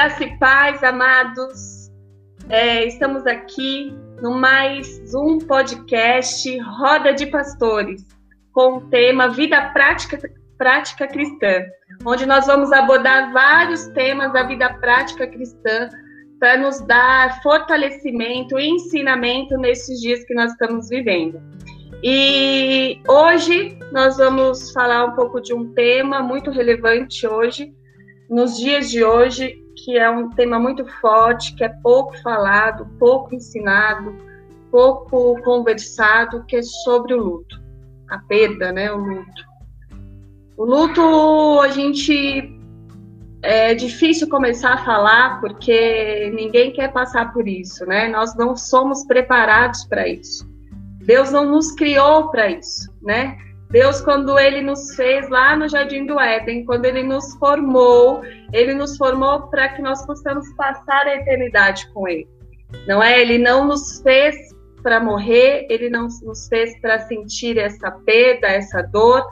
Graça e paz, amados. É, estamos aqui no mais um podcast Roda de Pastores, com o tema Vida Prática, prática Cristã, onde nós vamos abordar vários temas da vida prática cristã para nos dar fortalecimento e ensinamento nesses dias que nós estamos vivendo. E hoje nós vamos falar um pouco de um tema muito relevante hoje, nos dias de hoje, que é um tema muito forte, que é pouco falado, pouco ensinado, pouco conversado, que é sobre o luto, a perda, né, o luto. O luto, a gente é difícil começar a falar porque ninguém quer passar por isso, né? Nós não somos preparados para isso. Deus não nos criou para isso, né? Deus, quando ele nos fez lá no Jardim do Éden, quando ele nos formou, ele nos formou para que nós possamos passar a eternidade com ele. Não é? Ele não nos fez para morrer, ele não nos fez para sentir essa perda, essa dor,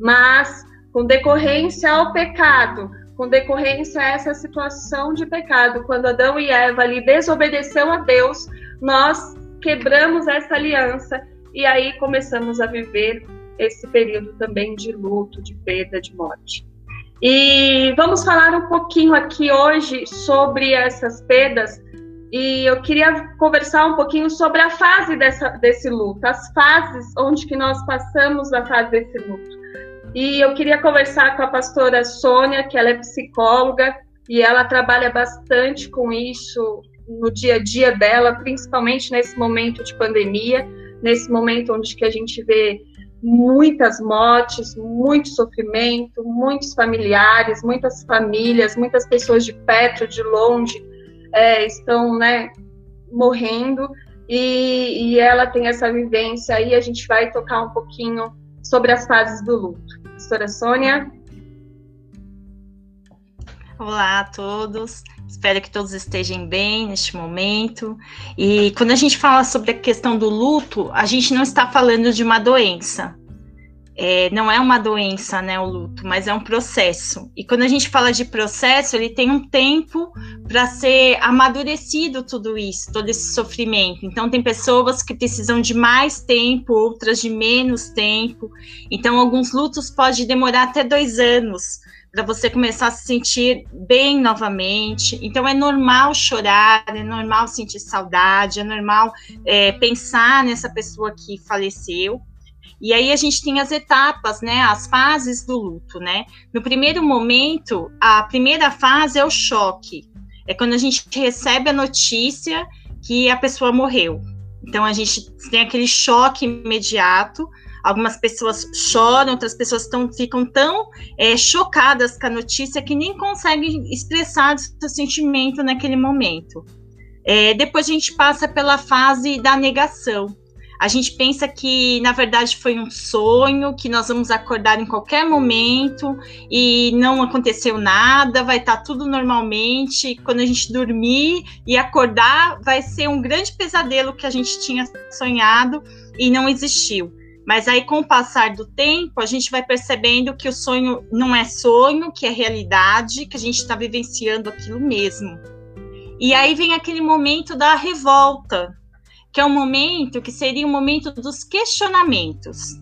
mas com decorrência ao pecado, com decorrência a essa situação de pecado, quando Adão e Eva ali desobedeceu a Deus, nós quebramos essa aliança e aí começamos a viver esse período também de luto, de perda, de morte. E vamos falar um pouquinho aqui hoje sobre essas perdas e eu queria conversar um pouquinho sobre a fase dessa, desse luto, as fases onde que nós passamos a fase desse luto. E eu queria conversar com a pastora Sônia, que ela é psicóloga e ela trabalha bastante com isso no dia a dia dela, principalmente nesse momento de pandemia, nesse momento onde que a gente vê muitas mortes, muito sofrimento, muitos familiares, muitas famílias, muitas pessoas de perto, de longe, é, estão, né, morrendo, e, e ela tem essa vivência aí, a gente vai tocar um pouquinho sobre as fases do luto. Pastora Sônia? Olá a todos. Espero que todos estejam bem neste momento. E quando a gente fala sobre a questão do luto, a gente não está falando de uma doença. É, não é uma doença, né, o luto, mas é um processo. E quando a gente fala de processo, ele tem um tempo para ser amadurecido tudo isso, todo esse sofrimento. Então, tem pessoas que precisam de mais tempo, outras de menos tempo. Então, alguns lutos podem demorar até dois anos para você começar a se sentir bem novamente. Então é normal chorar, é normal sentir saudade, é normal é, pensar nessa pessoa que faleceu. E aí a gente tem as etapas, né, as fases do luto, né? No primeiro momento, a primeira fase é o choque. É quando a gente recebe a notícia que a pessoa morreu. Então a gente tem aquele choque imediato, Algumas pessoas choram, outras pessoas tão, ficam tão é, chocadas com a notícia que nem conseguem expressar seu sentimento naquele momento. É, depois a gente passa pela fase da negação. A gente pensa que, na verdade, foi um sonho, que nós vamos acordar em qualquer momento e não aconteceu nada, vai estar tá tudo normalmente. Quando a gente dormir e acordar, vai ser um grande pesadelo que a gente tinha sonhado e não existiu. Mas aí, com o passar do tempo, a gente vai percebendo que o sonho não é sonho, que é realidade, que a gente está vivenciando aquilo mesmo. E aí vem aquele momento da revolta, que é um momento que seria o um momento dos questionamentos.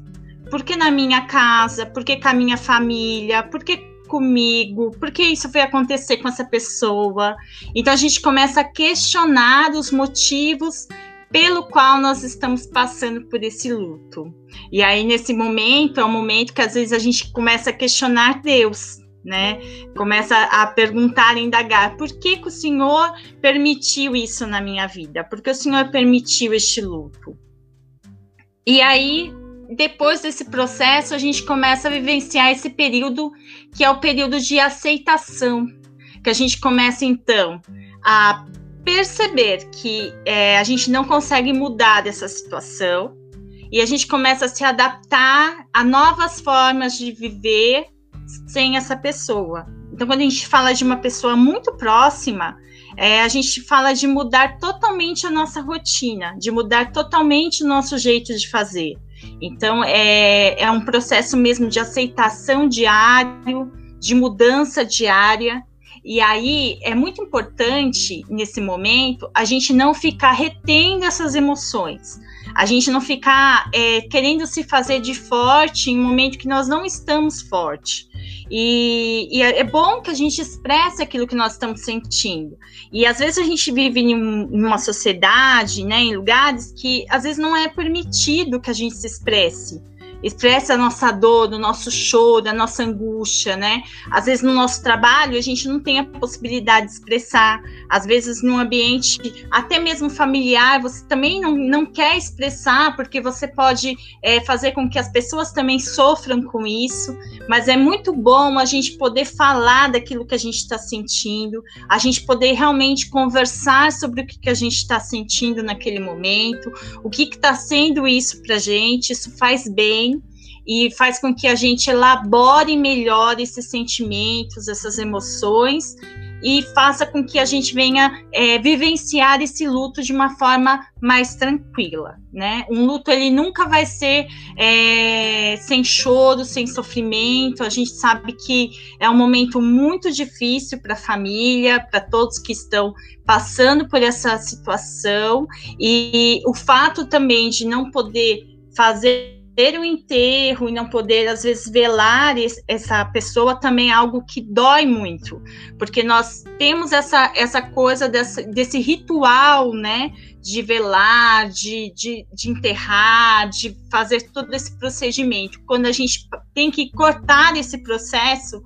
Por que na minha casa? Por que com a minha família? Por que comigo? Por que isso foi acontecer com essa pessoa? Então a gente começa a questionar os motivos pelo qual nós estamos passando por esse luto. E aí, nesse momento, é um momento que às vezes a gente começa a questionar Deus, né? Começa a perguntar, a indagar, por que, que o Senhor permitiu isso na minha vida? Por que o Senhor permitiu este luto? E aí, depois desse processo, a gente começa a vivenciar esse período que é o período de aceitação, que a gente começa então a perceber que é, a gente não consegue mudar dessa situação e a gente começa a se adaptar a novas formas de viver sem essa pessoa. Então, quando a gente fala de uma pessoa muito próxima, é, a gente fala de mudar totalmente a nossa rotina, de mudar totalmente o nosso jeito de fazer. Então, é, é um processo mesmo de aceitação diário, de mudança diária E aí é muito importante nesse momento a gente não ficar retendo essas emoções, a gente não ficar é, querendo se fazer de forte em um momento que nós não estamos forte. E, e, é, é bom que a gente expresse aquilo que nós estamos sentindo. E às vezes a gente vive em, um, uma sociedade, né, em lugares que às vezes não é permitido que a gente se expresse expressa a nossa dor, o nosso choro, a nossa angústia, né? Às vezes no nosso trabalho a gente não tem a possibilidade de expressar, às vezes num ambiente até mesmo familiar você também não, não quer expressar porque você pode é, fazer com que as pessoas também sofram com isso, mas é muito bom a gente poder falar daquilo que a gente está sentindo, a gente poder realmente conversar sobre o que, que a gente está sentindo naquele momento, o que está sendo isso para gente, isso faz bem e faz com que a gente elabore melhor esses sentimentos, essas emoções e faça com que a gente venha é, vivenciar esse luto de uma forma mais tranquila, né? Um luto ele nunca vai ser é, sem choro, sem sofrimento. A gente sabe que é um momento muito difícil para a família, para todos que estão passando por essa situação e o fato também de não poder fazer ter o enterro e não poder, às vezes, velar essa pessoa também é algo que dói muito, porque nós temos essa, essa coisa dessa, desse ritual, né, de velar, de, de, de enterrar, de fazer todo esse procedimento. Quando a gente tem que cortar esse processo,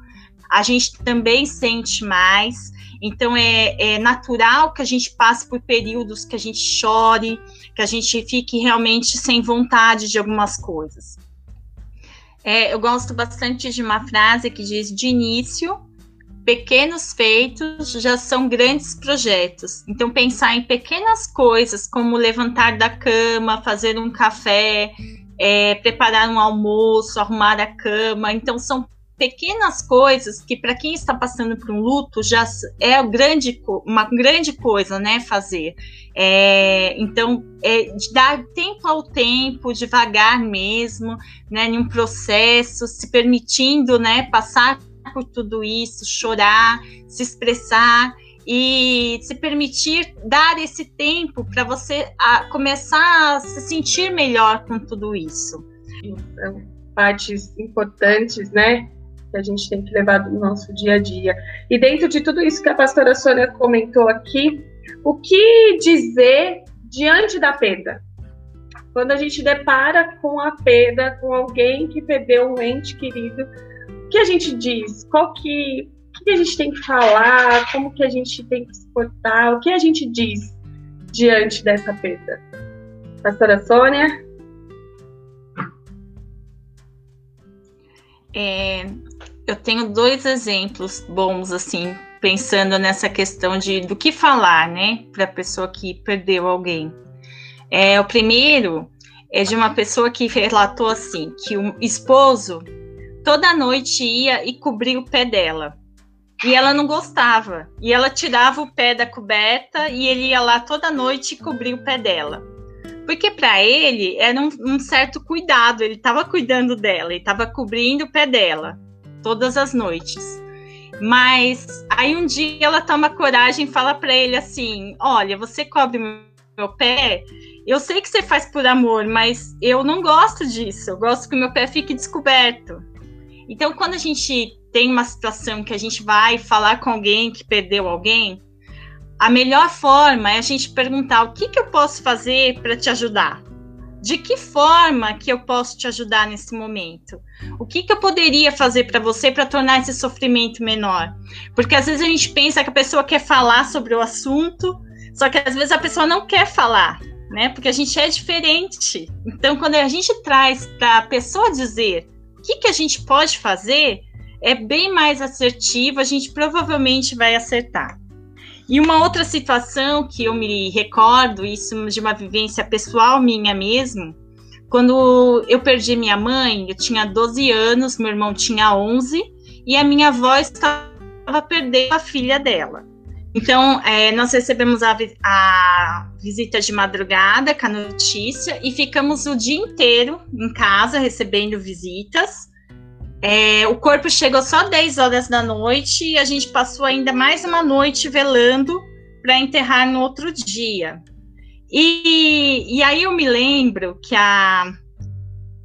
a gente também sente mais. Então é, é, natural que a gente passe por períodos que a gente chore, que a gente fique realmente sem vontade de algumas coisas. É, eu gosto bastante de uma frase que diz: de início, pequenos feitos já são grandes projetos. Então, pensar em pequenas coisas, como levantar da cama, fazer um café, é, preparar um almoço, arrumar a cama. Então, são pequenas coisas que para quem está passando por um luto já é grande, uma grande coisa, né, fazer. É, então, é, dar tempo ao tempo, devagar mesmo, né, em um processo, se permitindo, né, passar por tudo isso, chorar, se expressar e se permitir dar esse tempo para você a, começar a se sentir melhor com tudo isso. São partes importantes, né? Que a gente tem que levar no nosso dia a dia. E dentro de tudo isso que a pastora Sônia comentou aqui, o que dizer diante da perda? Quando a gente depara com a perda, com alguém que perdeu um ente querido, o que a gente diz? Qual que, o que a gente tem que falar? Como que a gente tem que se portar? O que a gente diz diante dessa perda? Pastora Sônia? É, eu tenho dois exemplos bons, assim, pensando nessa questão de do que falar, né, para a pessoa que perdeu alguém. É, o primeiro é de uma pessoa que relatou assim, que o esposo toda noite ia e cobria o pé dela. E ela não gostava. E ela tirava o pé da coberta e ele ia lá toda noite e cobria o pé dela. Porque para ele era um, um, certo cuidado, ele estava cuidando dela, ele estava cobrindo o pé dela todas as noites. Mas aí um dia ela toma coragem e fala para ele assim: Olha, você cobre meu pé. Eu sei que você faz por amor, mas eu não gosto disso. Eu gosto que o meu pé fique descoberto. Então, quando a gente tem uma situação que a gente vai falar com alguém que perdeu alguém, a melhor forma é a gente perguntar o que, que eu posso fazer para te ajudar de que forma que eu posso te ajudar nesse momento? O que, que eu poderia fazer para você para tornar esse sofrimento menor? Porque às vezes a gente pensa que a pessoa quer falar sobre o assunto, só que às vezes a pessoa não quer falar, né? Porque a gente é diferente. Então, quando a gente traz para a pessoa dizer o que, que a gente pode fazer, é bem mais assertivo, a gente provavelmente vai acertar. E uma outra situação que eu me recordo, isso de uma vivência pessoal minha mesmo, quando eu perdi minha mãe, eu tinha 12 anos, meu irmão tinha 11, e a minha avó estava perdendo a filha dela. Então, é, nós recebemos a, a, visita de madrugada com a notícia e ficamos o dia inteiro em casa recebendo visitas. É, o corpo chegou só 10 horas da noite e a gente passou ainda mais uma noite velando para enterrar no outro dia. E, e aí eu me lembro que a,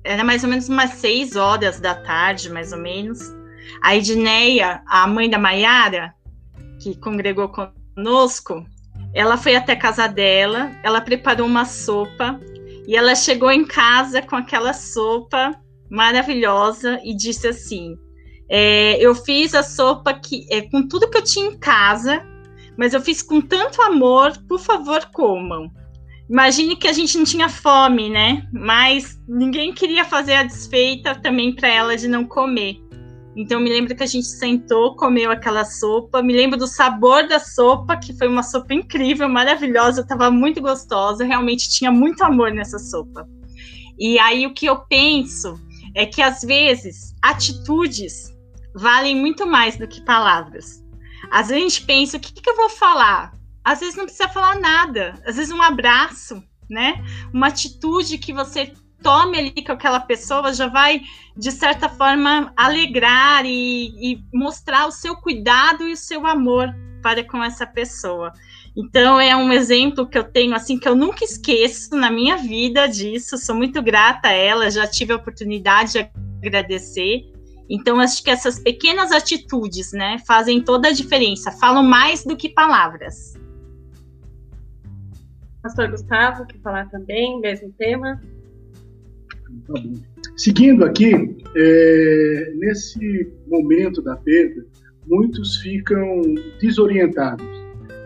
era mais ou menos umas 6 horas da tarde, mais ou menos. A Edneia, a mãe da Maiara, que congregou conosco, ela foi até a casa dela, ela preparou uma sopa e ela chegou em casa com aquela sopa maravilhosa e disse assim: é, Eu fiz a sopa que, é, com tudo que eu tinha em casa, mas eu fiz com tanto amor, por favor, comam. Imagine que a gente não tinha fome, né? Mas ninguém queria fazer a desfeita também para ela de não comer. Então me lembro que a gente sentou, comeu aquela sopa. Me lembro do sabor da sopa, que foi uma sopa incrível, maravilhosa, estava muito gostosa. Realmente tinha muito amor nessa sopa. E aí o que eu penso é que às vezes atitudes valem muito mais do que palavras. Às vezes a gente pensa, o que, que eu vou falar? Às vezes não precisa falar nada. Às vezes um abraço, né? Uma atitude que você tome ali com aquela pessoa já vai, de certa forma, alegrar e, e mostrar o seu cuidado e o seu amor para com essa pessoa. Então é um exemplo que eu tenho assim que eu nunca esqueço na minha vida disso. Sou muito grata a ela, já tive a oportunidade de agradecer. Então acho que essas pequenas atitudes, né, fazem toda a diferença. Falam mais do que palavras. Pastor Gustavo, quer falar também, mesmo tema? Tá bom. Seguindo aqui, é, nesse momento da perda, muitos ficam desorientados.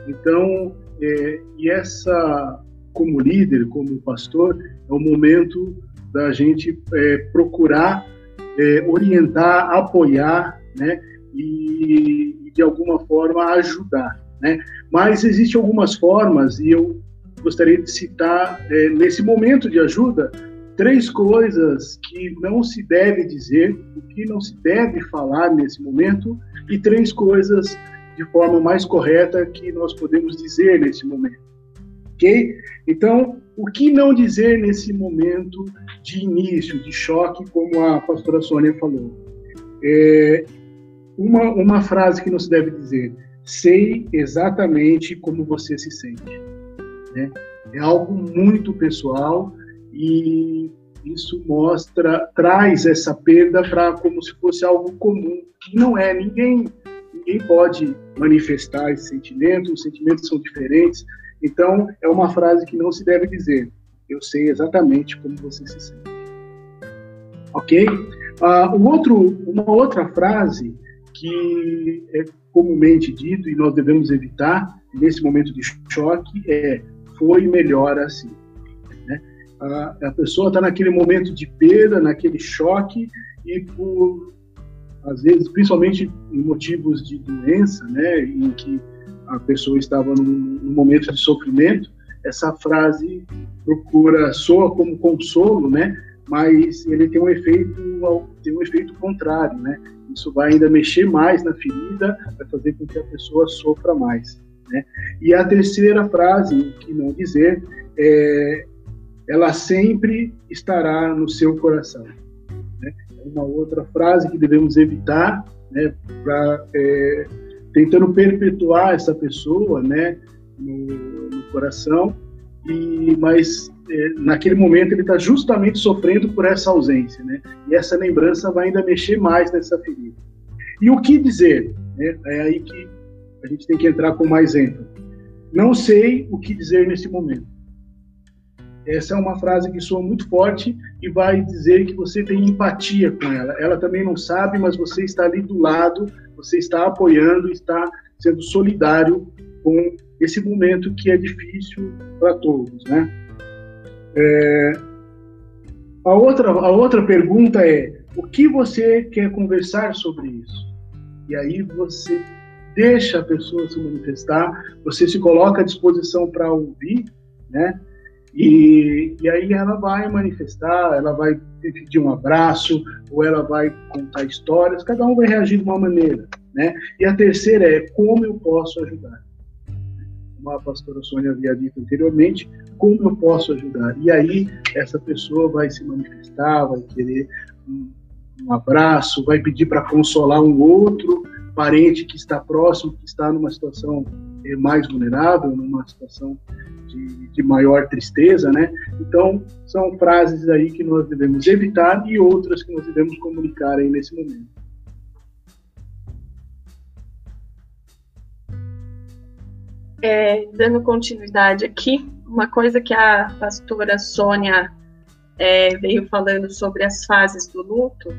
Então, é, e essa, como líder, como pastor, é o momento da gente é, procurar é, orientar, apoiar, né, e, e de alguma forma ajudar, né. Mas existem algumas formas e eu gostaria de citar é, nesse momento de ajuda três coisas que não se deve dizer, o que não se deve falar nesse momento, e três coisas de forma mais correta que nós podemos dizer nesse momento. Ok? Então, o que não dizer nesse momento de início, de choque, como a pastora Sônia falou? É uma, uma frase que não se deve dizer: sei exatamente como você se sente. Né? É algo muito pessoal e isso mostra, traz essa perda para como se fosse algo comum, que não é. Ninguém, ninguém pode manifestar esse sentimento, os sentimentos são diferentes. Então, é uma frase que não se deve dizer. Eu sei exatamente como você se sente. Ok? Uh, um outro, uma outra frase que é comumente dito e nós devemos evitar nesse momento de choque é foi melhor assim. Né? A, a pessoa está naquele momento de perda, naquele choque, e por, às vezes, principalmente em motivos de doença, né, em que a pessoa estava num, num momento de sofrimento, essa frase procura, soa como consolo, né, mas ele tem um efeito tem um efeito contrário, né? Isso vai ainda mexer mais na ferida, vai fazer com que a pessoa sofra mais. Né? E a terceira frase, que não dizer, é, ela sempre estará no seu coração. Uma outra frase que devemos evitar, né, pra, é, tentando perpetuar essa pessoa né, no, no coração, e, mas é, naquele momento ele está justamente sofrendo por essa ausência, né? E essa lembrança vai ainda mexer mais nessa ferida. E o que dizer? Né? É aí que a gente tem que entrar com mais ênfase. Não sei o que dizer nesse momento. Essa é uma frase que soa muito forte e vai dizer que você tem empatia com ela. Ela também não sabe, mas você está ali do lado, você está apoiando, está sendo solidário com esse momento que é difícil para todos, né? É... A outra a outra pergunta é o que você quer conversar sobre isso? E aí você deixa a pessoa se manifestar, você se coloca à disposição para ouvir, né? E, e aí ela vai manifestar, ela vai pedir um abraço, ou ela vai contar histórias, cada um vai reagir de uma maneira, né? E a terceira é como eu posso ajudar. Como a pastora Sônia havia dito anteriormente, como eu posso ajudar? E aí essa pessoa vai se manifestar, vai querer um, um abraço, vai pedir para consolar um outro parente que está próximo, que está numa situação mais vulnerável, numa situação de, de, maior tristeza, né? Então, são frases aí que nós devemos evitar e outras que nós devemos comunicar aí nesse momento. É, dando continuidade aqui, uma coisa que a pastora Sônia é, veio falando sobre as fases do luto,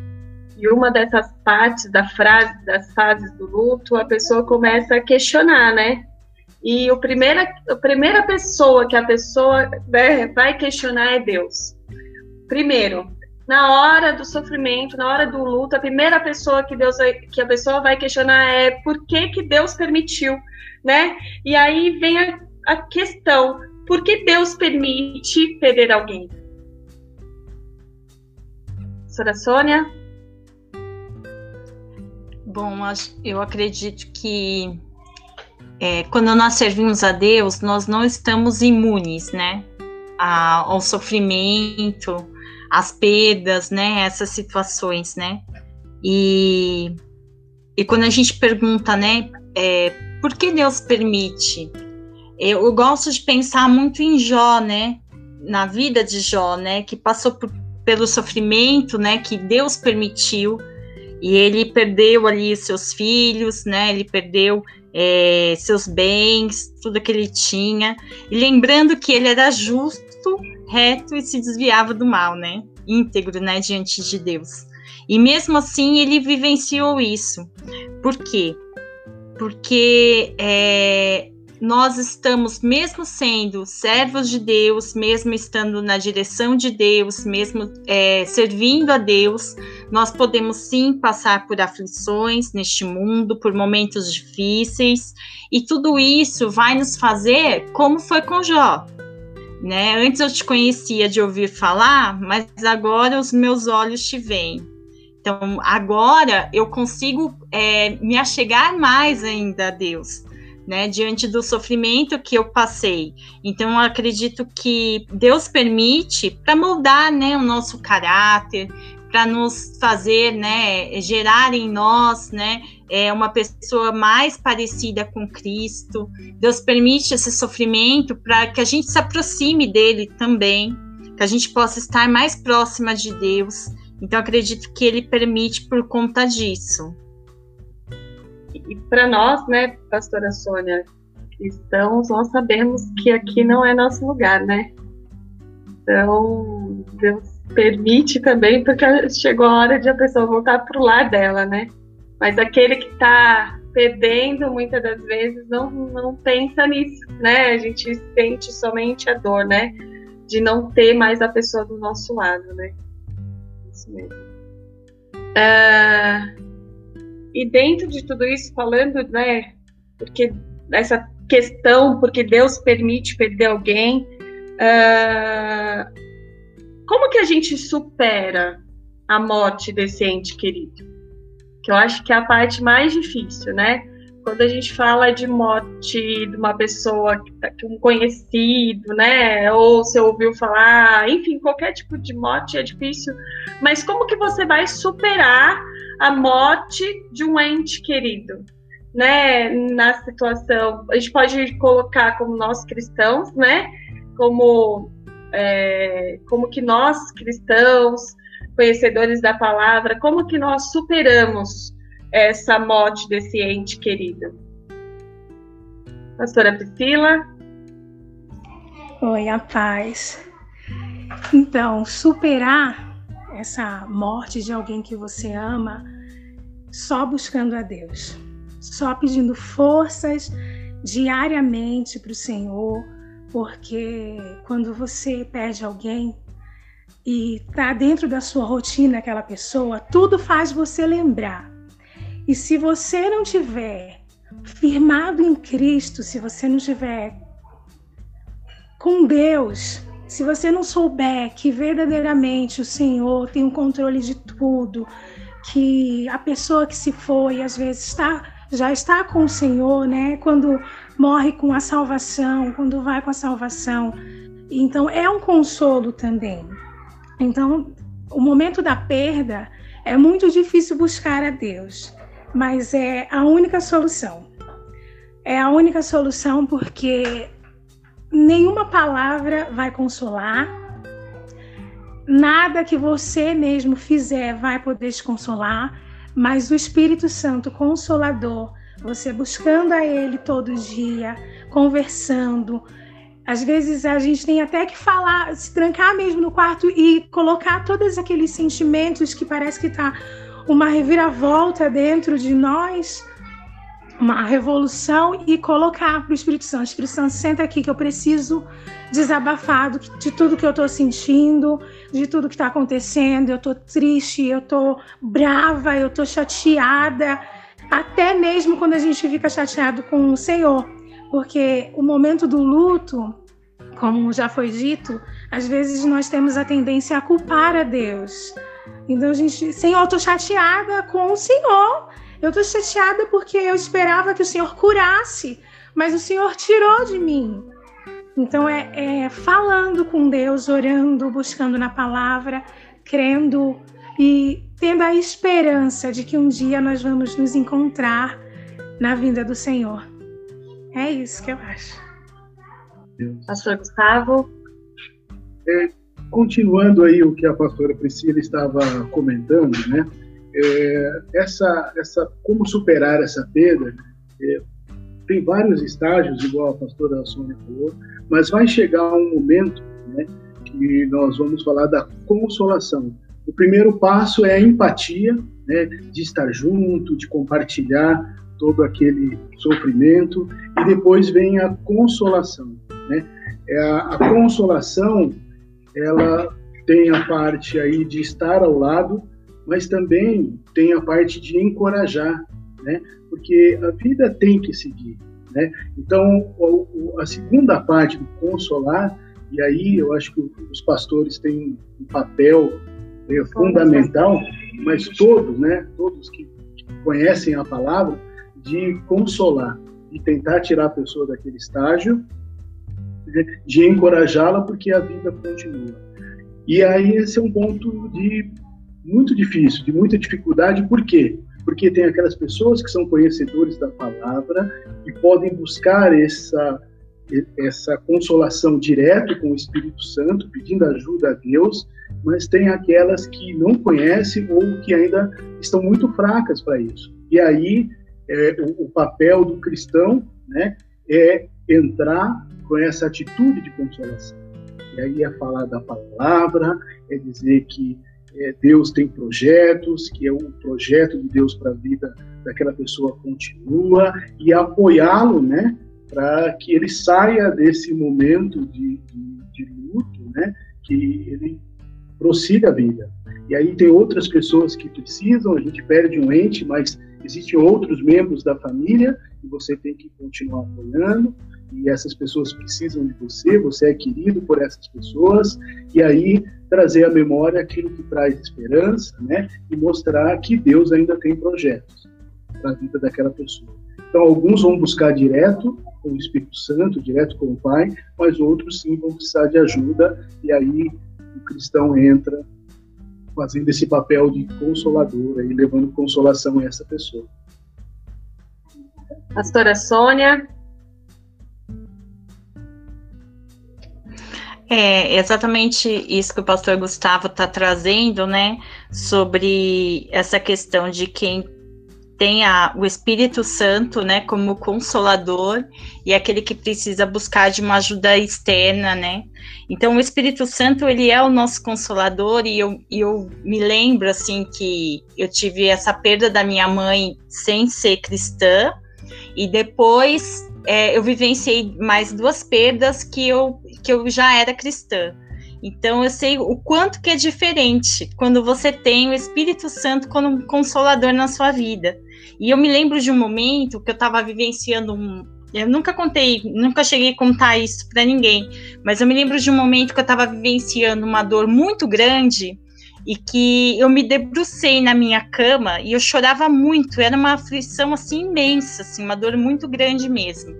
e uma dessas partes da frase, das fases do luto, a pessoa começa a questionar, né? E o primeira, a primeira pessoa que a pessoa né, vai questionar é Deus. Primeiro, na hora do sofrimento, na hora do luto, a primeira pessoa que Deus vai, que a pessoa vai questionar é por que que Deus permitiu, né? E aí vem a, a questão, por que Deus permite perder alguém? Professora Sônia? Bom, eu acredito que é, quando nós servimos a Deus, nós não estamos imunes, né? ao sofrimento, às perdas, né? Essas situações, né? E, e quando a gente pergunta, né? É, por que Deus permite? Eu, eu gosto de pensar muito em Jó, né? Na vida de Jó, né? Que passou por, pelo sofrimento, né? Que Deus permitiu e ele perdeu ali seus filhos, né? Ele perdeu é, seus bens, tudo que ele tinha. E lembrando que ele era justo, reto e se desviava do mal, né? Íntegro, né? Diante de Deus. E mesmo assim ele vivenciou isso. Por quê? Porque é, nós estamos, mesmo sendo servos de Deus, mesmo estando na direção de Deus, mesmo é, servindo a Deus, nós podemos sim passar por aflições neste mundo, por momentos difíceis, e tudo isso vai nos fazer como foi com Jó. Né? Antes eu te conhecia de ouvir falar, mas agora os meus olhos te veem. Então, agora eu consigo é, me achegar mais ainda a Deus né, diante do sofrimento que eu passei. Então, eu acredito que Deus permite para moldar, né, o nosso caráter, para nos fazer, né, gerar em nós, né, é uma pessoa mais parecida com Cristo. Deus permite esse sofrimento para que a gente se aproxime dele também, que a gente possa estar mais próxima de Deus. Então, acredito que ele permite por conta disso. E para nós, né, pastora Sônia, cristãos, nós sabemos que aqui não é nosso lugar, né? Então, Deus permite também, porque chegou a hora de a pessoa voltar para o lar dela, né? Mas aquele que está perdendo, muitas das vezes, não, não pensa nisso, né? A gente sente somente a dor, né? De não ter mais a pessoa do nosso lado, né? Isso mesmo. Uh, e dentro de tudo isso, falando, né, porque essa questão, porque Deus permite perder alguém, uh, como que a gente supera a morte desse ente querido? Que eu acho que é a parte mais difícil, né? Quando a gente fala de morte de uma pessoa, tá, um conhecido, né? Ou você ouviu falar, enfim, qualquer tipo de morte é difícil. Mas como que você vai superar a morte de um ente querido, né? Na situação, a gente pode colocar como nós cristãos, né? Como é, como que nós cristãos, conhecedores da palavra, como que nós superamos essa morte desse ente querido? Pastora Priscila? Oi, a paz. Então, superar essa morte de alguém que você ama só buscando a Deus, só pedindo forças diariamente para o Senhor, porque quando você perde alguém e está dentro da sua rotina aquela pessoa, tudo faz você lembrar. E se você não tiver firmado em Cristo, se você não tiver com Deus, se você não souber que verdadeiramente o Senhor tem o controle de tudo, que a pessoa que se foi às vezes está já está com o Senhor, né? Quando morre com a salvação, quando vai com a salvação. Então é um consolo também. Então, o momento da perda É muito difícil buscar a Deus, mas é a única solução. É a única solução porque nenhuma palavra vai consolar, nada que você mesmo fizer vai poder te consolar, mas o Espírito Santo Consolador, você buscando a Ele todo dia, conversando, às vezes a gente tem até que falar, se trancar mesmo no quarto e colocar todos aqueles sentimentos que parece que está uma reviravolta dentro de nós, uma revolução e colocar para o Espírito Santo. Espírito Santo, senta aqui que eu preciso desabafar de tudo que eu estou sentindo, de tudo que está acontecendo. Eu estou triste, eu estou brava, eu estou chateada. Até mesmo quando a gente fica chateado com o Senhor, porque o momento do luto, como já foi dito, às vezes nós temos a tendência a culpar a Deus. Então a gente, Senhor, eu estou chateada com o Senhor. Eu estou chateada porque eu esperava que o Senhor curasse, mas o Senhor tirou de mim. Então é, é falando com Deus, orando, buscando na palavra, crendo e tendo a esperança de que um dia nós vamos nos encontrar na vinda do Senhor. É isso que eu acho. Pastor Gustavo. É, continuando aí o que a pastora Priscila estava comentando, né? É, essa, essa, como superar essa perda, é, tem vários estágios, igual a pastora Sônia falou, mas vai chegar um momento né, que nós vamos falar da consolação. O primeiro passo é a empatia, né, de estar junto, de compartilhar todo aquele sofrimento, e depois vem a consolação. Né? É a, a consolação, ela tem a parte aí de estar ao lado, mas também tem a parte de encorajar, né? Porque a vida tem que seguir, né? Então, a segunda parte do consolar, e aí eu acho que os pastores têm um papel é, fundamental, mas todos, né? Todos que conhecem a palavra, de consolar, e tentar tirar a pessoa daquele estágio, né? de encorajá-la porque a vida continua. E aí esse é um ponto de muito difícil, de muita dificuldade, por quê? Porque tem aquelas pessoas que são conhecedores da palavra e podem buscar essa essa consolação direto com o Espírito Santo, pedindo ajuda a Deus, mas tem aquelas que não conhecem ou que ainda estão muito fracas para isso. E aí é, o, o, papel do cristão né, é entrar com essa atitude de consolação. E aí é falar da palavra, é dizer que é, Deus tem projetos, que é o projeto de Deus para a vida daquela pessoa continua, e apoiá-lo, né, para que ele saia desse momento de, de, de luto, né, que ele prossiga a vida. E aí tem outras pessoas que precisam, a gente perde um ente, mas existem outros membros da família e você tem que continuar apoiando. E essas pessoas precisam de você, você é querido por essas pessoas. E aí trazer à memória aquilo que traz esperança, né? E mostrar que Deus ainda tem projetos para a vida daquela pessoa. Então, alguns vão buscar direto com o Espírito Santo, direto com o Pai, mas outros sim vão precisar de ajuda, e aí o cristão entra fazendo esse papel de consolador e levando consolação a essa pessoa. Pastora Sônia. É exatamente isso que o pastor Gustavo está trazendo, né? Sobre essa questão de quem tem a, o Espírito Santo, né, como consolador e aquele que precisa buscar de uma ajuda externa, né? Então, o Espírito Santo, ele é o nosso consolador e eu, eu me lembro, assim, que eu tive essa perda da minha mãe sem ser cristã e depois é, eu vivenciei mais duas perdas que eu, que eu já era cristã. Então eu sei o quanto que é diferente quando você tem o Espírito Santo como consolador na sua vida. E eu me lembro de um momento que eu estava vivenciando um. Eu nunca contei, nunca cheguei a contar isso para ninguém, mas eu me lembro de um momento que eu estava vivenciando uma dor muito grande e que eu me debrucei na minha cama e eu chorava muito. Era uma aflição assim imensa, assim, uma dor muito grande mesmo.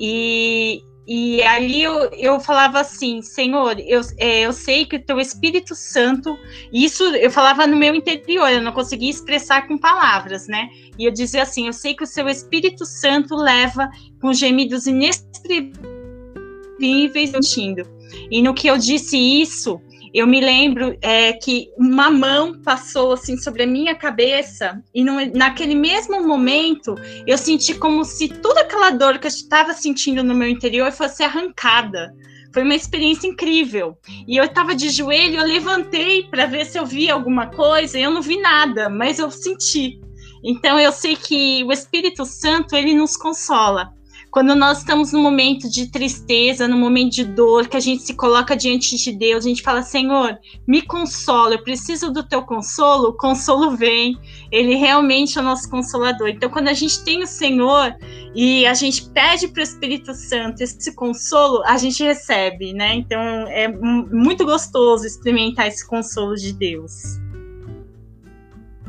E e ali eu, eu falava assim, Senhor, eu, é, eu sei que o teu Espírito Santo, isso eu falava no meu interior, eu não conseguia expressar com palavras, né? E eu dizia assim, eu sei que o seu Espírito Santo leva com gemidos inexprimíveis sentindo. E no que eu disse isso, eu me lembro é, que uma mão passou assim sobre a minha cabeça e naquele mesmo momento eu senti como se toda aquela dor que eu estava sentindo no meu interior fosse arrancada. Foi uma experiência incrível. E eu estava de joelho, eu levantei para ver se eu via alguma coisa, e eu não vi nada, mas eu senti. Então eu sei que o Espírito Santo ele nos consola. Quando nós estamos num momento de tristeza, num momento de dor, que a gente se coloca diante de Deus, a gente fala: Senhor, me consola, eu preciso do teu consolo. O consolo vem, ele realmente é o nosso consolador. Então, quando a gente tem o Senhor e a gente pede para o Espírito Santo esse consolo, a gente recebe, né? Então, é muito gostoso experimentar esse consolo de Deus.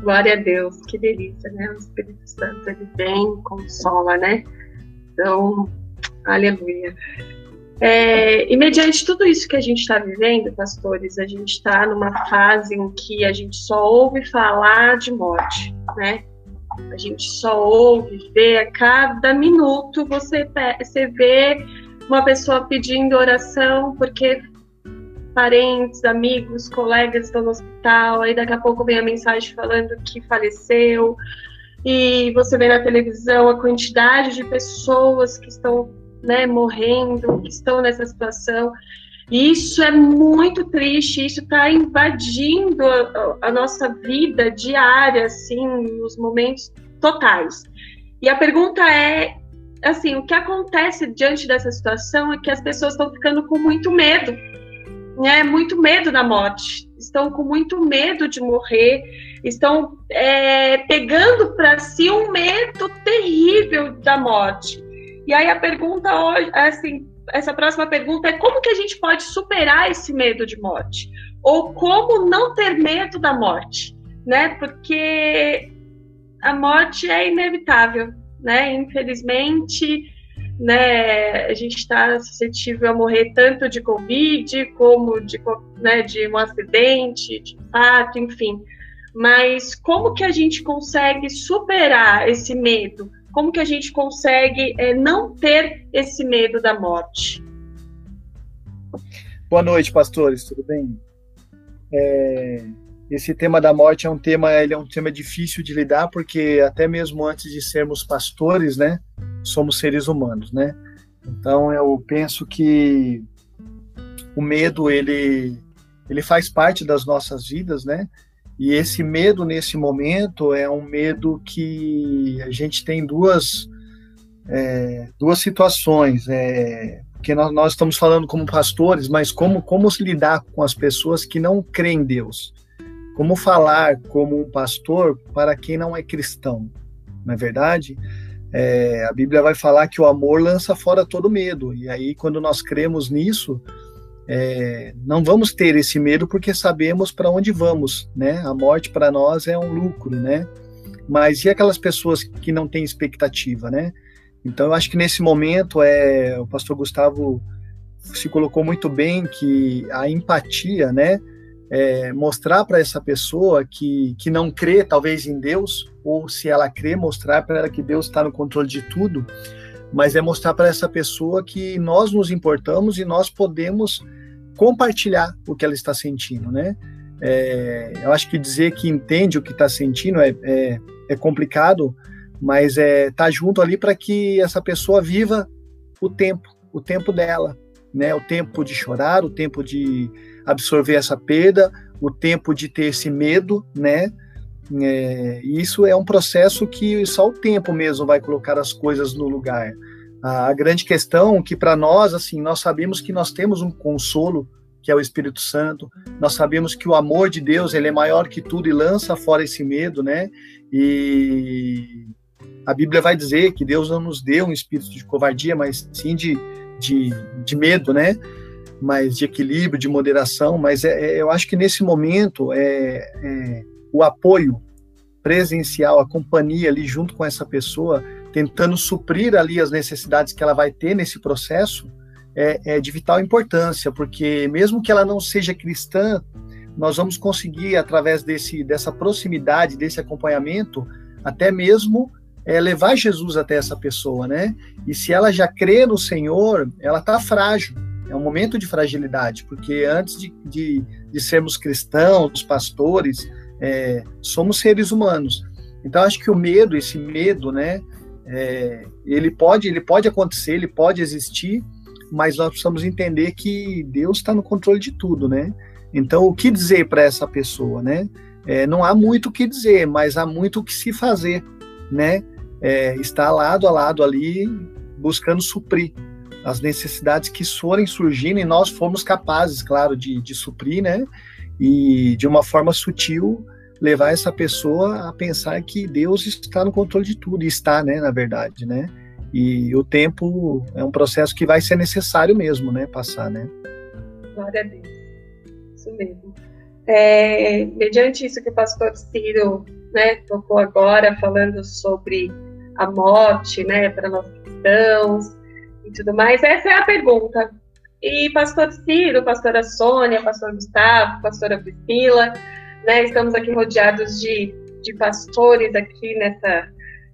Glória a Deus, que delícia, né? O Espírito Santo, ele vem, consola, né? Então, aleluia. É, e mediante tudo isso que a gente está vivendo, pastores, a gente está numa fase em que a gente só ouve falar de morte, né? A gente só ouve, vê a cada minuto você, você vê uma pessoa pedindo oração porque parentes, amigos, colegas estão no hospital, aí daqui a pouco vem a mensagem falando que faleceu, e você vê na televisão a quantidade de pessoas que estão né, morrendo, que estão nessa situação. E isso é muito triste, isso está invadindo a, a, nossa vida diária, assim, nos momentos totais. E a pergunta é, assim, o que acontece diante dessa situação é que as pessoas estão ficando com muito medo, né? Muito medo da morte, estão com muito medo de morrer, estão é, pegando para si um medo terrível da morte. E aí a pergunta hoje, assim, essa próxima pergunta é como que a gente pode superar esse medo de morte? Ou como não ter medo da morte, né? Porque a morte é inevitável, né? Infelizmente, né, a gente está suscetível a morrer tanto de Covid como de, né, de um acidente, de fato, enfim mas como que a gente consegue superar esse medo? Como que a gente consegue é, não ter esse medo da morte? Boa noite, pastores, tudo bem? É, esse tema da morte é um tema, ele é um tema difícil de lidar, porque até mesmo antes de sermos pastores, né, somos seres humanos, né? Então eu penso que o medo ele ele faz parte das nossas vidas, né? E esse medo nesse momento é um medo que a gente tem duas, é, duas situações. É, porque nós, nós, estamos falando como pastores, mas como, como se lidar com as pessoas que não creem em Deus? Como falar como um pastor para quem não é cristão? Não é verdade? É, a Bíblia vai falar que o amor lança fora todo medo. E aí, quando nós cremos nisso, é, não vamos ter esse medo porque sabemos para onde vamos, né? A morte para nós é um lucro, né? Mas e aquelas pessoas que não têm expectativa, né? Então eu acho que nesse momento é o pastor Gustavo se colocou muito bem que a empatia, né? É, mostrar para essa pessoa que, que não crê talvez em Deus ou se ela crê mostrar para ela que Deus está no controle de tudo mas é mostrar para essa pessoa que nós nos importamos e nós podemos compartilhar o que ela está sentindo, né? É, eu acho que dizer que entende o que está sentindo é, é, é, complicado, mas é tá junto ali para que essa pessoa viva o tempo, o tempo dela, né? O tempo de chorar, o tempo de absorver essa perda, o tempo de ter esse medo, né? É, isso é um processo que só o tempo mesmo vai colocar as coisas no lugar. A, grande questão que para nós, assim, nós sabemos que nós temos um consolo que é o Espírito Santo. Nós sabemos que o amor de Deus ele é maior que tudo e lança fora esse medo, né? E a Bíblia vai dizer que Deus não nos deu um espírito de covardia, mas sim de, de, de medo, né? Mas de equilíbrio, de moderação. Mas é, é, eu acho que nesse momento é, é o apoio presencial, a companhia ali junto com essa pessoa, tentando suprir ali as necessidades que ela vai ter nesse processo, é, é de vital importância, porque mesmo que ela não seja cristã, nós vamos conseguir, através desse, dessa proximidade, desse acompanhamento, até mesmo é, levar Jesus até essa pessoa, né? E se ela já crê no Senhor, ela está frágil. É um momento de fragilidade, porque antes de, de, de sermos cristãos, pastores, é, somos seres humanos. Então acho que o medo, esse medo, né, é, ele pode, ele pode acontecer, ele pode existir, mas nós precisamos entender que Deus está no controle de tudo, né? Então o que dizer para essa pessoa, né? É, não há muito o que dizer, mas há muito o que se fazer, né? É, está lado a lado ali buscando suprir as necessidades que forem surgindo e nós fomos capazes, claro, de, de suprir, né? E de uma forma sutil levar essa pessoa a pensar que Deus está no controle de tudo, e está, né, na verdade, né? E o tempo é um processo que vai ser necessário mesmo, né, passar, né? Glória a Deus. Isso mesmo. É, mediante isso que o pastor Ciro, né, tocou agora, falando sobre a morte, né, para nós cristãos e tudo mais, essa é a pergunta. E pastor Ciro, pastora Sônia, pastor Gustavo, pastora Priscila, né? Estamos aqui rodeados de, de pastores aqui nessa,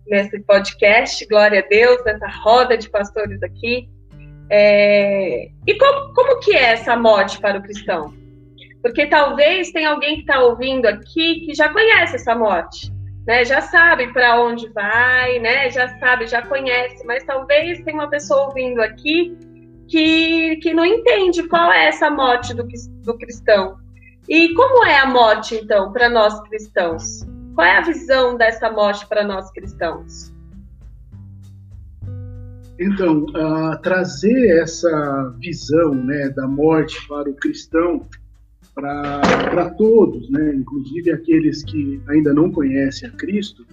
nesse podcast, glória a Deus, nessa roda de pastores aqui. É, e como, como que é essa morte para o cristão? Porque talvez tenha alguém que está ouvindo aqui que já conhece essa morte, né? Já sabe para onde vai, né? Já sabe, já conhece, mas talvez tenha uma pessoa ouvindo aqui que, que não entende qual é essa morte do, do cristão. E como é a morte, então, para nós cristãos? Qual é a visão dessa morte para nós cristãos? Então, uh, trazer essa visão né, da morte para o cristão, para todos, né, inclusive aqueles que ainda não conhecem a Cristo,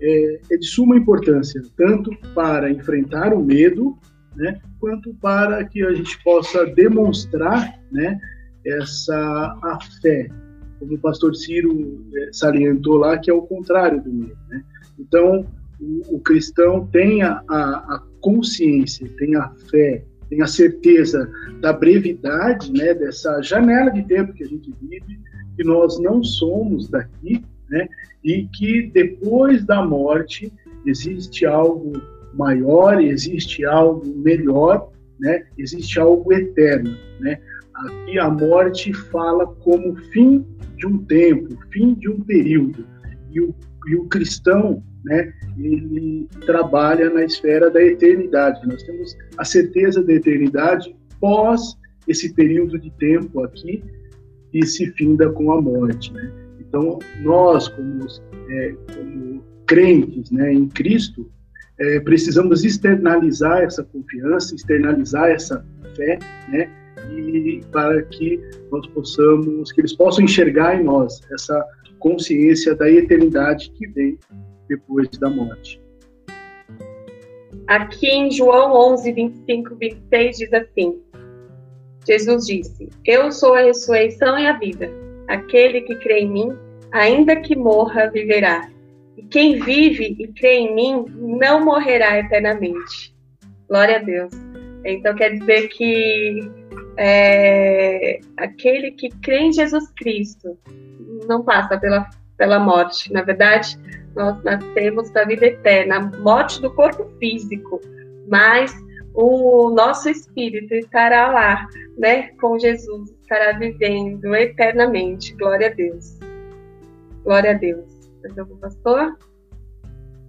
é, é de suma importância, tanto para enfrentar o medo, né, quanto para que a gente possa demonstrar né, essa a fé, como o pastor Ciro é, salientou lá, que é o contrário do medo. Né? Então, o, o, cristão tem a, a, a, consciência, tem a fé, tem a certeza da brevidade, né, dessa janela de tempo que a gente vive, que nós não somos daqui, né, e que depois da morte existe algo maior, existe algo melhor, né, existe algo eterno, né. Aqui a morte fala como fim de um tempo, fim de um período. E o, e o cristão, né, ele trabalha na esfera da eternidade. Nós temos a certeza da eternidade pós esse período de tempo aqui e se finda com a morte. Né? Então, nós, como, é, como crentes né, em Cristo, é, precisamos externalizar essa confiança, externalizar essa fé, né? e para que nós possamos, que eles possam enxergar em nós essa consciência da eternidade que vem depois da morte. Aqui em João 11, 25, 26 diz assim: Jesus disse: Eu sou a ressurreição e a vida. Aquele que crê em mim, ainda que morra, viverá. E quem vive e crê em mim não morrerá eternamente. Glória a Deus. Então quer dizer que é, aquele que crê em Jesus Cristo não passa pela, pela morte. Na verdade, nós nascemos para a vida eterna, morte do corpo físico, mas o nosso espírito estará lá, né, com Jesus, estará vivendo eternamente. Glória a Deus. Glória a Deus. Mais algum pastor?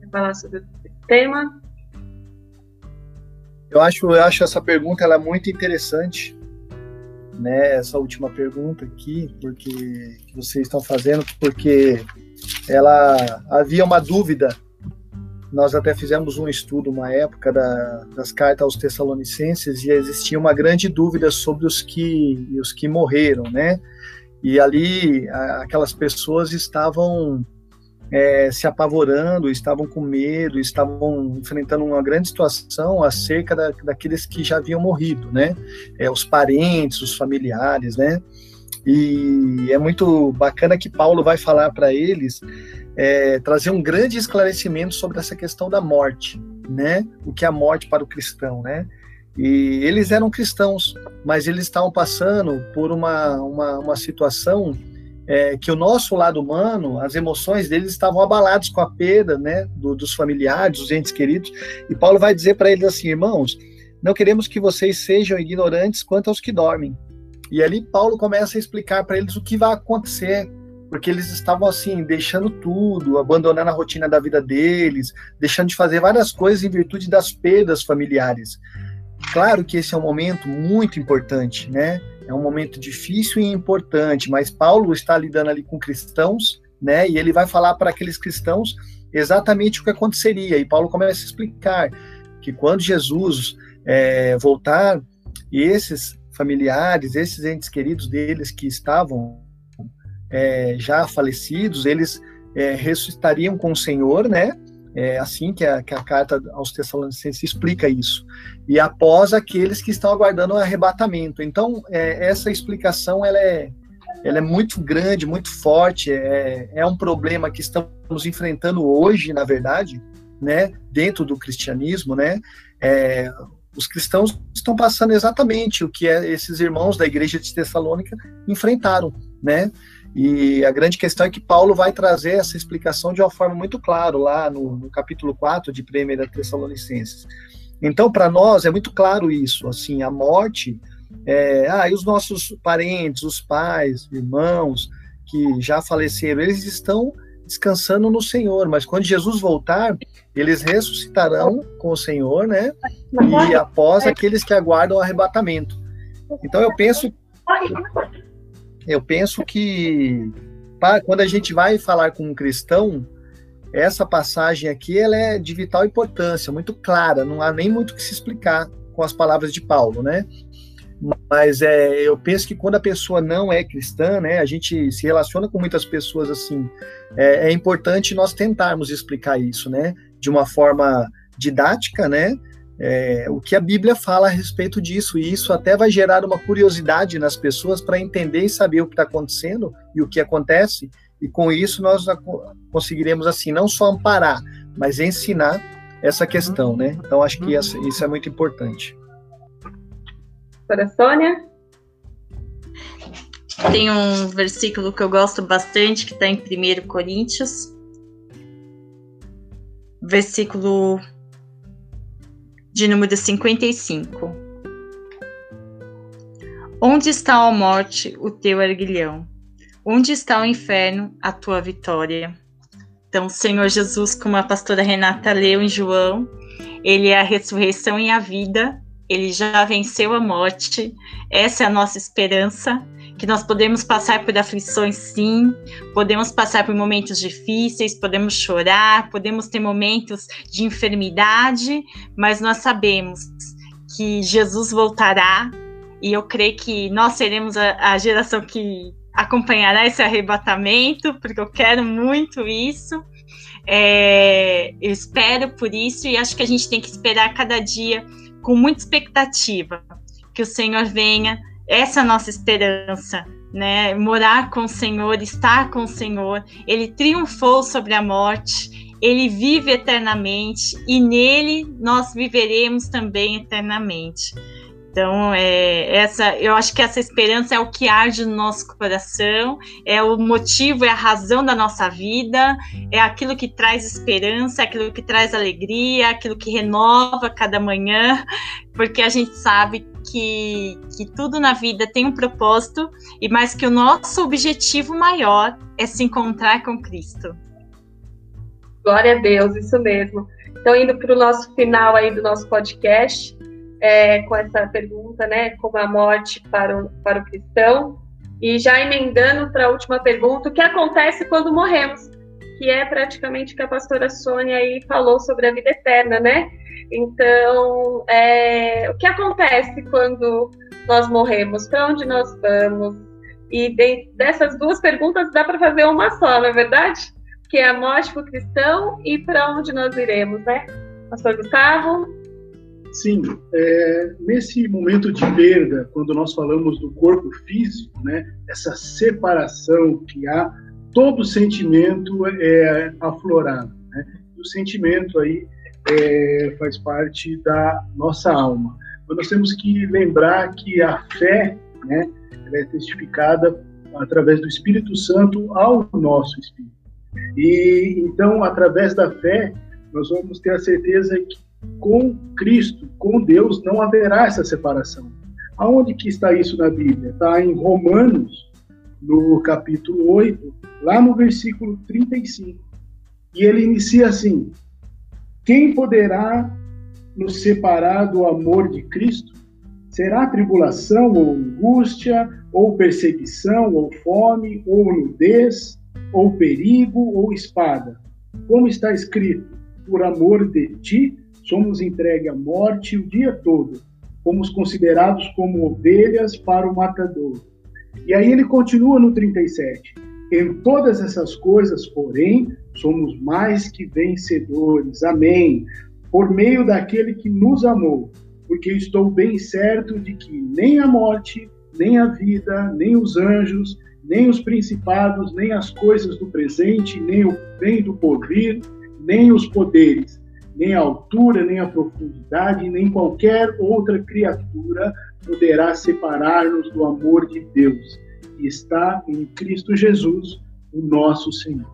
Quer falar sobre o tema? Eu acho, eu acho essa pergunta ela é muito interessante, né, essa última pergunta aqui, porque que vocês estão fazendo, porque ela havia uma dúvida. Nós até fizemos um estudo uma época da, das cartas aos Tessalonicenses e existia uma grande dúvida sobre os que os que morreram, né? E ali aquelas pessoas estavam é, se apavorando, estavam com medo, estavam enfrentando uma grande situação acerca da, daqueles que já haviam morrido, né? É, os parentes, os familiares, né? E é muito bacana que Paulo vai falar para eles, é, trazer um grande esclarecimento sobre essa questão da morte, né? O que é a morte para o cristão, né? E eles eram cristãos, mas eles estavam passando por uma, uma, uma situação é, que o nosso lado humano, as emoções deles estavam abaladas com a perda né, do, dos familiares, dos entes queridos. E Paulo vai dizer para eles assim: irmãos, não queremos que vocês sejam ignorantes quanto aos que dormem. E ali Paulo começa a explicar para eles o que vai acontecer, porque eles estavam assim, deixando tudo, abandonando a rotina da vida deles, deixando de fazer várias coisas em virtude das perdas familiares. Claro que esse é um momento muito importante, né? É um momento difícil e importante, mas Paulo está lidando ali com cristãos, né? E ele vai falar para aqueles cristãos exatamente o que aconteceria. E Paulo começa a explicar que quando Jesus é, voltar, esses familiares, esses entes queridos deles que estavam é, já falecidos, eles é, ressuscitariam com o Senhor, né? É assim que a, que a carta aos Tessalonicenses explica isso. E após aqueles que estão aguardando o arrebatamento. Então, é, essa explicação ela é, ela é muito grande, muito forte. É, é um problema que estamos enfrentando hoje, na verdade, né, dentro do cristianismo, né? É, os cristãos estão passando exatamente o que é, esses irmãos da igreja de Tessalônica enfrentaram, né? E a grande questão é que Paulo vai trazer essa explicação de uma forma muito clara lá no, no capítulo 4 de 1 Tessalonicenses. Então, para nós é muito claro isso, assim, a morte, é, ah, e os nossos parentes, os pais, irmãos que já faleceram, eles estão descansando no Senhor, mas quando Jesus voltar, eles ressuscitarão com o Senhor, né? E após aqueles que aguardam o arrebatamento. Então eu penso eu penso que quando a gente vai falar com um cristão, essa passagem aqui ela é de vital importância, muito clara, não há nem muito o que se explicar com as palavras de Paulo, né? Mas é, eu penso que quando a pessoa não é cristã, né, a gente se relaciona com muitas pessoas assim, é, é importante nós tentarmos explicar isso, né, de uma forma didática, né, é, o que a Bíblia fala a respeito disso, e isso até vai gerar uma curiosidade nas pessoas para entender e saber o que está acontecendo e o que acontece, e com isso nós conseguiremos, assim, não só amparar, mas ensinar essa questão, né? Então acho que isso é muito importante. Para Sônia? Tem um versículo que eu gosto bastante, que está em 1 Coríntios, versículo de número 55. Onde está a morte, o teu erguilhão? Onde está o inferno, a tua vitória? Então, Senhor Jesus, como a pastora Renata leu em João, ele é a ressurreição e a vida, ele já venceu a morte, essa é a nossa esperança, que nós podemos passar por aflições sim, podemos passar por momentos difíceis, podemos chorar, podemos ter momentos de enfermidade, mas nós sabemos que Jesus voltará e eu creio que nós seremos a, a geração que acompanhará esse arrebatamento, porque eu quero muito isso. É, eu espero por isso e acho que a gente tem que esperar cada dia com muita expectativa que o Senhor venha essa é nossa esperança, né? Morar com o Senhor, estar com o Senhor. Ele triunfou sobre a morte, ele vive eternamente e nele nós viveremos também eternamente. Então, é, essa, eu acho que essa esperança é o que arde no nosso coração, é o motivo, é a razão da nossa vida, é aquilo que traz esperança, é aquilo que traz alegria, é aquilo que renova cada manhã, porque a gente sabe que, que tudo na vida tem um propósito, e mais que o nosso objetivo maior é se encontrar com Cristo. Glória a Deus, isso mesmo. Então, indo para o nosso final aí do nosso podcast, é, com essa pergunta, né? Como a morte para o, para o cristão. E já emendando para a última pergunta, o que acontece quando morremos? Que é praticamente o que a pastora Sônia aí falou sobre a vida eterna, né? Então, é, o que acontece quando nós morremos? Para onde nós vamos? E de, dessas duas perguntas dá para fazer uma só, não é verdade? Que é a morte para o cristão e para onde nós iremos, né? Pastor Gustavo? Sim, é, nesse momento de perda, quando nós falamos do corpo físico, né, essa separação que há, todo sentimento é aflorado. Né? o sentimento aí é, faz parte da nossa alma. Mas nós temos que lembrar que a fé, né, ela é testificada através do Espírito Santo ao nosso espírito. E então, através da fé, nós vamos ter a certeza que com Cristo, com Deus, não haverá essa separação. Aonde que está isso na Bíblia? Está em Romanos, no capítulo 8, lá no versículo 35. E ele inicia assim: Quem poderá nos separar do amor de Cristo? Será tribulação ou angústia, ou perseguição, ou fome, ou nudez, ou perigo, ou espada? Como está escrito: Por amor de ti, somos entregues à morte o dia todo, fomos considerados como ovelhas para o matador. E aí ele continua no 37. Em todas essas coisas, porém, somos mais que vencedores. Amém. Por meio daquele que nos amou, porque estou bem certo de que nem a morte, nem a vida, nem os anjos, nem os principados, nem as coisas do presente, nem o bem do porvir, nem os poderes, nem a altura, nem a profundidade, nem qualquer outra criatura poderá separar-nos do amor de Deus, que está em Cristo Jesus, o nosso Senhor.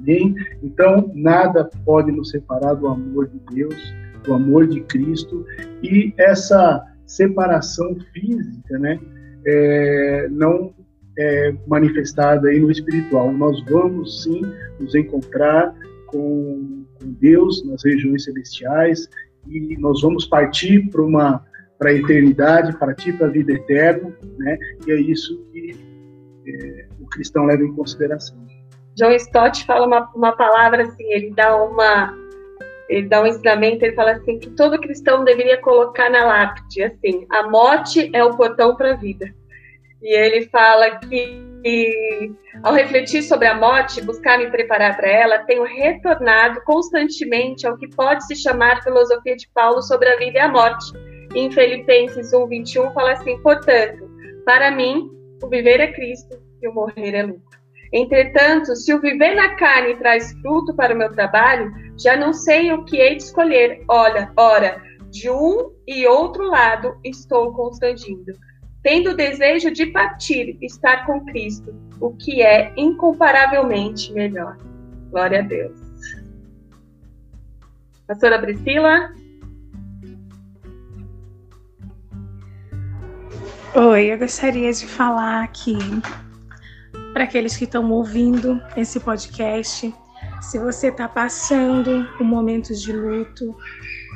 Amém? Então, nada pode nos separar do amor de Deus, do amor de Cristo, e essa separação física, né, é, não é manifestada aí no espiritual. Nós vamos sim nos encontrar com, com Deus nas regiões celestiais e nós vamos partir para uma para a eternidade, partir para a vida eterna, né? E é isso que é, o cristão leva em consideração. John Stott fala uma, uma palavra assim, ele dá uma ele dá um ensinamento, ele fala assim que todo cristão deveria colocar na lápide assim, a morte é o portão para a vida. E ele fala que e, ao refletir sobre a morte, buscar me preparar para ela, tenho retornado constantemente ao que pode se chamar filosofia de Paulo sobre a vida e a morte. Em Filipenses 1, 21, fala assim: portanto, para mim, o viver é Cristo e o morrer é lucro. Entretanto, se o viver na carne traz fruto para o meu trabalho, já não sei o que hei de escolher. Olha, ora, de um e outro lado estou constrangindo tendo o desejo de partir, estar com Cristo, o que é incomparavelmente melhor. Glória a Deus. Pastora Priscila? Oi, eu gostaria de falar aqui para aqueles que estão ouvindo esse podcast. Se você está passando por momentos de luto,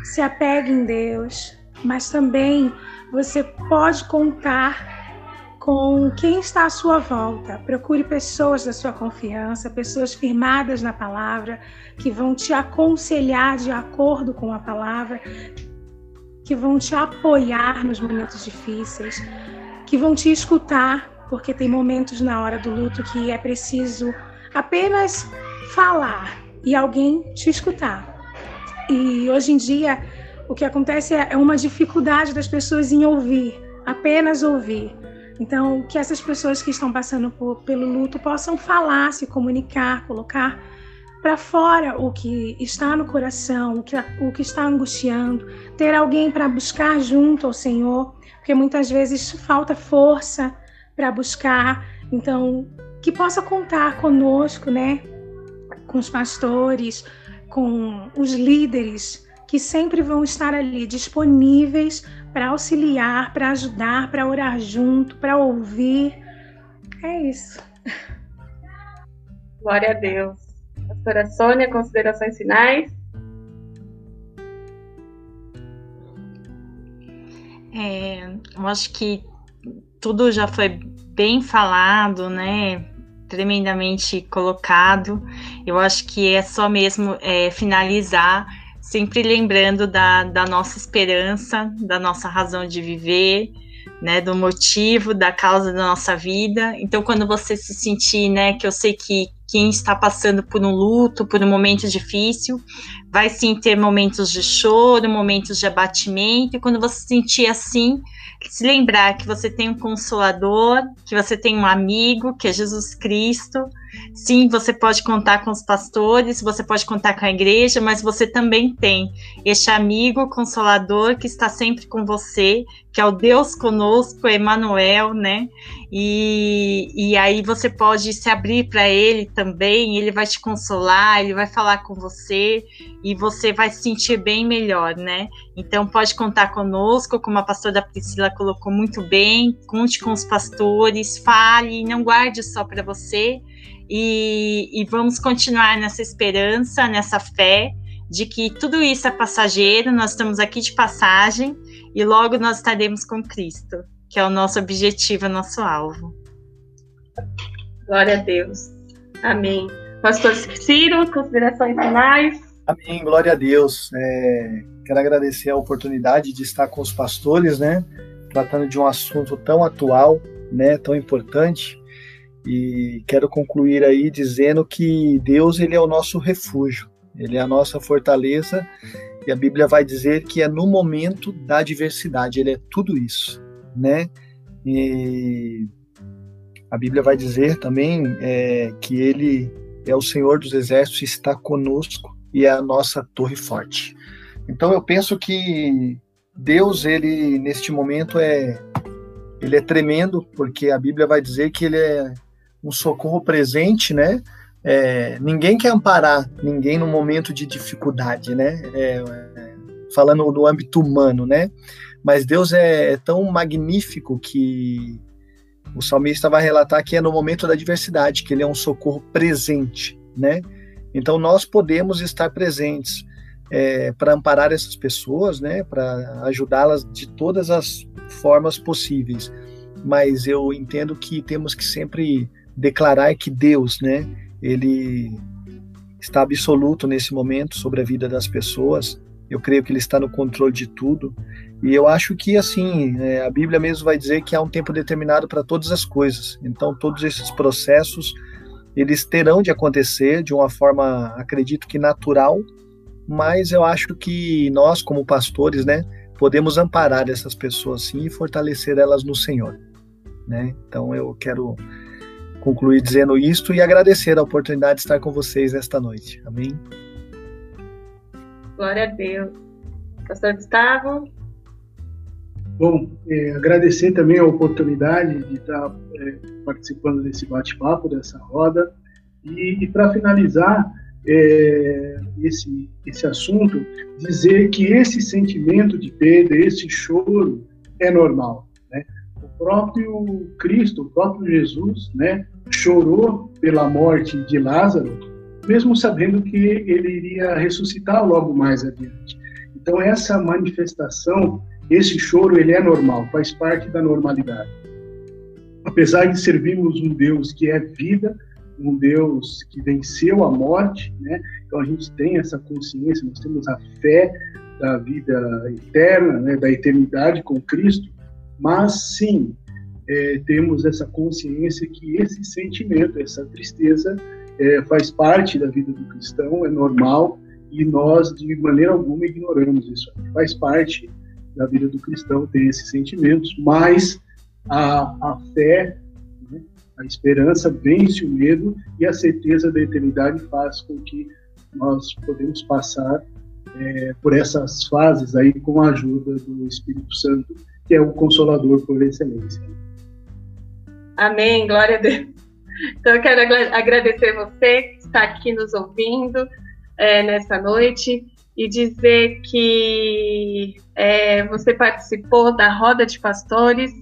se apegue em Deus, mas também você pode contar com quem está à sua volta. Procure pessoas da sua confiança, pessoas firmadas na palavra, que vão te aconselhar de acordo com a palavra, que vão te apoiar nos momentos difíceis, que vão te escutar, porque tem momentos na hora do luto que é preciso apenas falar e alguém te escutar. E hoje em dia o que acontece é, é uma dificuldade das pessoas em ouvir, apenas ouvir. Então, que essas pessoas que estão passando por, pelo luto possam falar, se comunicar, colocar para fora o que está no coração, o que, o que está angustiando, ter alguém para buscar junto ao Senhor, porque muitas vezes falta força para buscar. Então, que possa contar conosco, né? Com os pastores, com os líderes que sempre vão estar ali disponíveis para auxiliar, para ajudar, para orar junto, para ouvir. É isso. Glória a Deus. Pastora Sônia, considerações finais? É, eu acho que tudo já foi bem falado, né? Tremendamente colocado. Eu acho que é só mesmo é, finalizar sempre lembrando da, da nossa esperança, da nossa razão de viver, né, do motivo, da causa da nossa vida. Então, quando você se sentir, né, que eu sei que quem está passando por um luto, por um momento difícil, vai sim ter momentos de choro, momentos de abatimento, e quando você se sentir assim, se lembrar que você tem um consolador, que você tem um amigo, que é Jesus Cristo, Sim, você pode contar com os pastores, você pode contar com a igreja, mas você também tem este amigo consolador que está sempre com você, que é o Deus conosco, Emmanuel, né? E, e aí você pode se abrir para ele também, ele vai te consolar, ele vai falar com você e você vai se sentir bem melhor, né? Então pode contar conosco, como a pastora Priscila colocou muito bem, conte com os pastores, fale, não guarde só para você e, e vamos continuar nessa esperança, nessa fé de que tudo isso é passageiro, nós estamos aqui de passagem e logo nós estaremos com Cristo que é o nosso objetivo, nosso alvo. Glória a Deus. Amém. Pastor Ciro, considerações finais? Amém, glória a Deus. É, quero agradecer a oportunidade de estar com os pastores, né? Tratando de um assunto tão atual, né? Tão importante. E quero concluir aí dizendo que Deus ele é o nosso refúgio, ele é a nossa fortaleza. E a Bíblia vai dizer que é no momento da adversidade, ele é tudo isso né? E a Bíblia vai dizer também é, que ele é o Senhor dos Exércitos, está conosco e é a nossa torre forte. Então eu penso que Deus, ele neste momento é ele é tremendo, porque a Bíblia vai dizer que ele é um socorro presente, né? É, ninguém quer amparar ninguém no momento de dificuldade, né? É, é falando no âmbito humano, né? Mas Deus é, é tão magnífico que o salmista vai relatar que é no momento da adversidade, que ele é um socorro presente, né? Então nós podemos estar presentes é, para amparar essas pessoas, né? Para ajudá-las de todas as formas possíveis. Mas eu entendo que temos que sempre declarar que Deus, né? Ele está absoluto nesse momento sobre a vida das pessoas. Eu creio que ele está no controle de tudo e eu acho que, assim, é, a Bíblia mesmo vai dizer que há um tempo determinado para todas as coisas. Então, todos esses processos, eles terão de acontecer de uma forma, acredito que natural, mas eu acho que nós, como pastores, né, podemos amparar essas pessoas sim e fortalecer elas no Senhor. Né? Então, eu quero concluir dizendo isto e agradecer a oportunidade de estar com vocês esta noite. Amém? Glória a Deus. Pastor Gustavo? Bom, é, agradecer também a oportunidade de estar é, participando desse bate-papo, dessa roda. E, e para finalizar é, esse, esse assunto, dizer que esse sentimento de perda, esse choro, é normal. Próprio Cristo, o próprio Jesus, né, chorou pela morte de Lázaro, mesmo sabendo que ele iria ressuscitar logo mais adiante. Então, essa manifestação esse choro ele é normal, faz parte da normalidade. Apesar de servirmos um Deus que é vida, um Deus que venceu a morte, né? Então a gente tem essa consciência, nós temos a fé da vida eterna, né? da eternidade com Cristo, mas sim é, temos essa consciência que esse sentimento, essa tristeza, é, faz parte da vida do cristão, é normal e nós de maneira alguma ignoramos isso. Faz parte da vida do cristão ter esses sentimentos, mas a, a fé, né, a esperança vence o medo e a certeza da eternidade faz com que nós podemos passar é, por essas fases aí com a ajuda do Espírito Santo, que é o consolador por excelência. Amém, glória a Deus. Então eu quero agradecer você que está aqui nos ouvindo é, nessa noite e dizer que é, você participou da Roda de Pastores,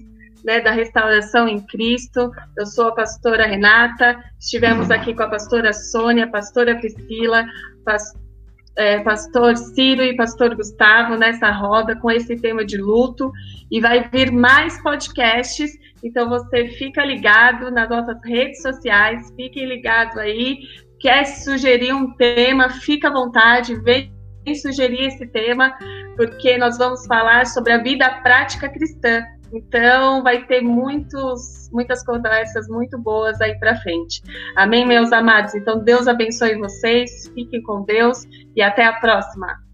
né, da Restauração em Cristo. Eu sou a pastora Renata, estivemos aqui com a pastora Sônia, a pastora Priscila, pas, é, pastor Ciro e pastor Gustavo nessa roda com esse tema de luto. E vai vir mais podcasts, então você fica ligado nas nossas redes sociais, fiquem ligados aí. Quer sugerir um tema, fica à vontade, vem sugerir esse tema, porque nós vamos falar sobre a vida prática cristã. Então, vai ter muitos, muitas conversas muito boas aí para frente. Amém, meus amados? Então, Deus abençoe vocês, fiquem com Deus e até a próxima.